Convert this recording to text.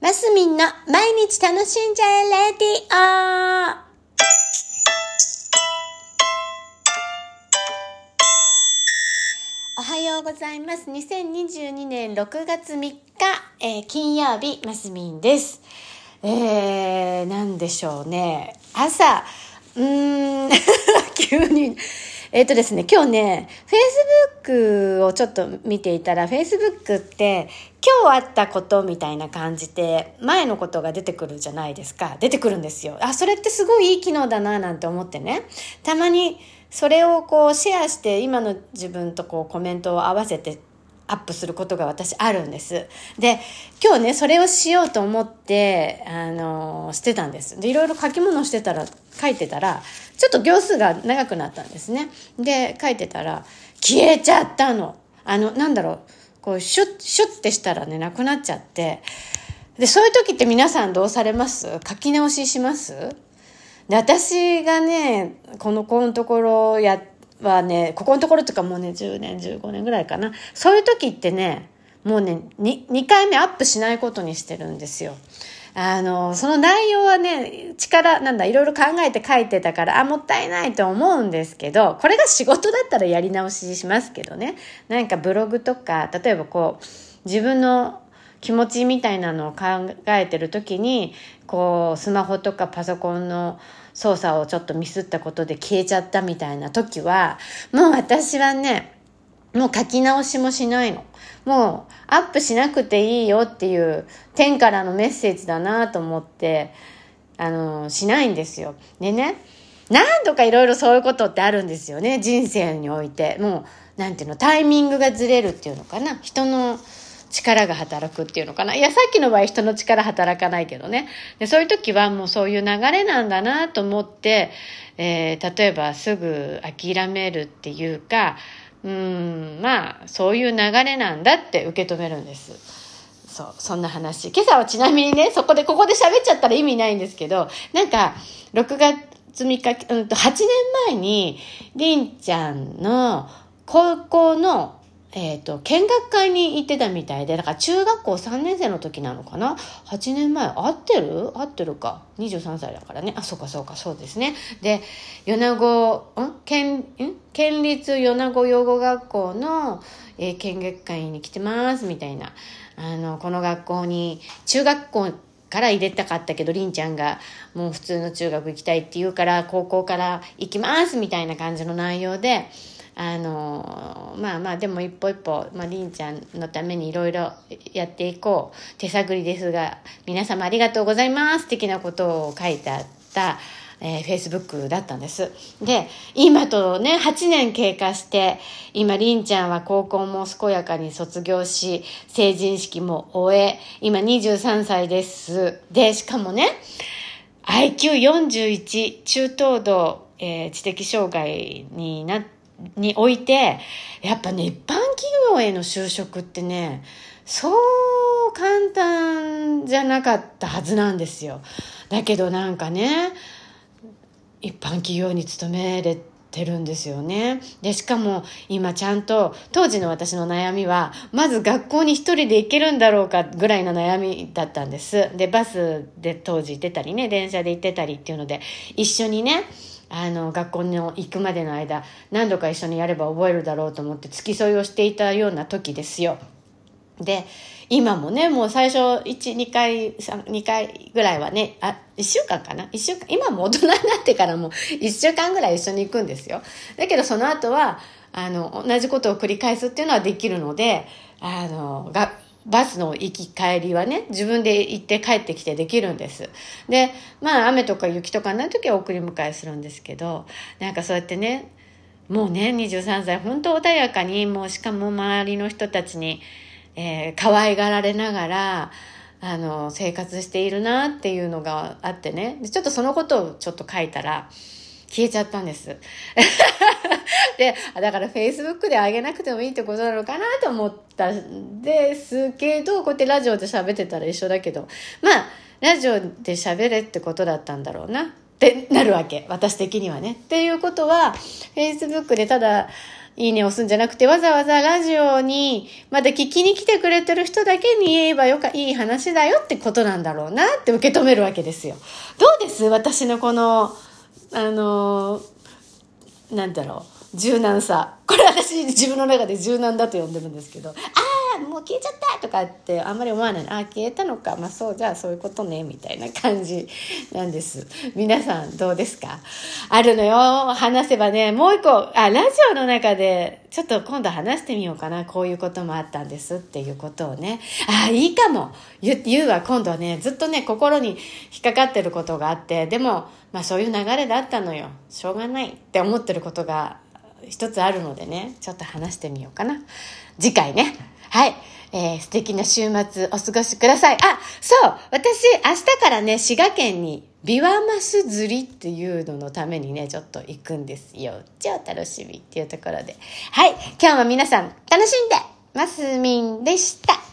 マスミンの毎日楽しんじゃえレディオおはようございます。2022年6月3日、えー金曜日、マスミンです。えー、なんでしょうね。朝、うーん、急に。えっ、とですね、今日ね、Facebook をちょっと見ていたら、Facebook って今日あったことみたいな感じで、前のことが出てくるじゃないですか。出てくるんですよ。あ、それってすごいいい機能だな、なんて思ってね。たまにそれをこうシェアして、今の自分とこうコメントを合わせてアップすることが私あるんです。で、今日ね、それをしようと思って、あのしてたんです。で、いろいろ書き物してたら、書いてたら、ちょっと行数が長くなったんですね。で、書いてたら、消えちゃったの。あの、なんだろう、こう、シュッ、シュッてしたらね、なくなっちゃって。で、そういう時って皆さんどうされます？書き直しします？で、私がね、この子のところやって、はね、ここのところとかもうね、10年、15年ぐらいかな。そういう時ってね、もうね、2, 2回目アップしないことにしてるんですよ。あの、その内容はね、力、なんだ、いろいろ考えて書いてたから、あ、もったいないと思うんですけど、これが仕事だったらやり直ししますけどね。なんかブログとか、例えばこう、自分の気持ちみたいなのを考えてる時にこうスマホとかパソコンの操作をちょっとミスったことで消えちゃったみたいな時はもう私はねもう書き直しもしないの。もうアップしなくていいよっていう天からのメッセージだなと思ってあのしないんですよ。でね何度かいろいろそういうことってあるんですよね人生において。もうなんていうのタイミングがずれるっていうのかな人の力が働くっていうのかな。いや、さっきの場合人の力働かないけどね。でそういう時はもうそういう流れなんだなと思って、えー例えばすぐ諦めるっていうか、うん、まあ、そういう流れなんだって受け止めるんです。そう、そんな話。今朝はちなみにね、そこで、ここで喋っちゃったら意味ないんですけど、なんか、6月3日、うんと、8年前に、りんちゃんの高校のえっ、と、見学会に行ってたみたいで、だから中学校3年生の時なのかな ?8 年前、合ってる？合ってるか？23歳だからね。あ、そうかそうか、そうですね。で、米子、ん？県、ん？県立米子養護学校の、えー見学会に来てます、みたいな。あの、この学校に、中学校から入れたかったけど、りんちゃんがもう普通の中学行きたいって言うから、高校から行きます、みたいな感じの内容で、あのまあまあでも一歩一歩、まあ、りんちゃんのためにいろいろやっていこう。手探りですが皆様ありがとうございます。的なことを書いてあった、えー、Facebook だったんです。で今とね8年経過して今りんちゃんは高校も健やかに卒業し成人式も終え今23歳です。でしかもね IQ41 中等度、えー知的障害になってにおいて、やっぱね、一般企業への就職ってね、そう簡単じゃなかったはずなんですよ。だけどなんかね、一般企業に勤めれてるんですよね。で、しかも今ちゃんと、当時の私の悩みは、まず学校に一人で行けるんだろうかぐらいの悩みだったんです。で、バスで当時行ってたりね、電車で行ってたりっていうので、一緒にね、あの学校の行くまでの間何度か一緒にやれば覚えるだろうと思って付き添いをしていたような時ですよ。で今もねもう最初12回2回ぐらいはねあ1週間かな？1週間今も大人になってからも1週間ぐらい一緒に行くんですよだけどその後はあの同じことを繰り返すっていうのはできるのであのがバスの行き帰りはね、自分で行って帰ってきてできるんです。で、まあ雨とか雪とかない時は送り迎えするんですけど、なんかそうやってね、もうね、23歳、本当穏やかに、もうしかも周りの人たちに、えー可愛がられながら、あの、生活しているなっていうのがあってね、でちょっとそのことをちょっと書いたら、消えちゃったんです。で、だから Facebook で上げなくてもいいってことなのかなと思ったんですけど、こうやってラジオで喋ってたら一緒だけど、まあ、ラジオで喋れってことだったんだろうなってなるわけ。私的にはね。っていうことは、Facebook でただ、いいねを押すんじゃなくて、わざわざラジオに、まだ聞きに来てくれてる人だけに言えばよか、いい話だよってことなんだろうなって受け止めるわけですよ。どうです？私のこの、あの、なんだろう、柔軟さ。これ私自分の中で柔軟だと呼んでるんですけど、もう消えちゃったとかってあんまり思わない。あ、消えたのか。まあそう、じゃあそういうことね、みたいな感じなんです。皆さんどうですか？あるのよ。話せばね、もう一個、あ、ラジオの中で、ちょっと今度話してみようかな。こういうこともあったんですっていうことをね。ああ、いいかも。言言うわ、今度はね、ずっとね、心に引っかかってることがあって、でも、まあそういう流れだったのよ。しょうがないって思ってることが一つあるのでね、ちょっと話してみようかな。次回ね。はい。えー、素敵な週末お過ごしください。あ、そう。私、明日からね、滋賀県にビワマス釣りっていうののためにね、ちょっと行くんですよ。超楽しみっていうところで。はい。今日も皆さん楽しんでますみんでした。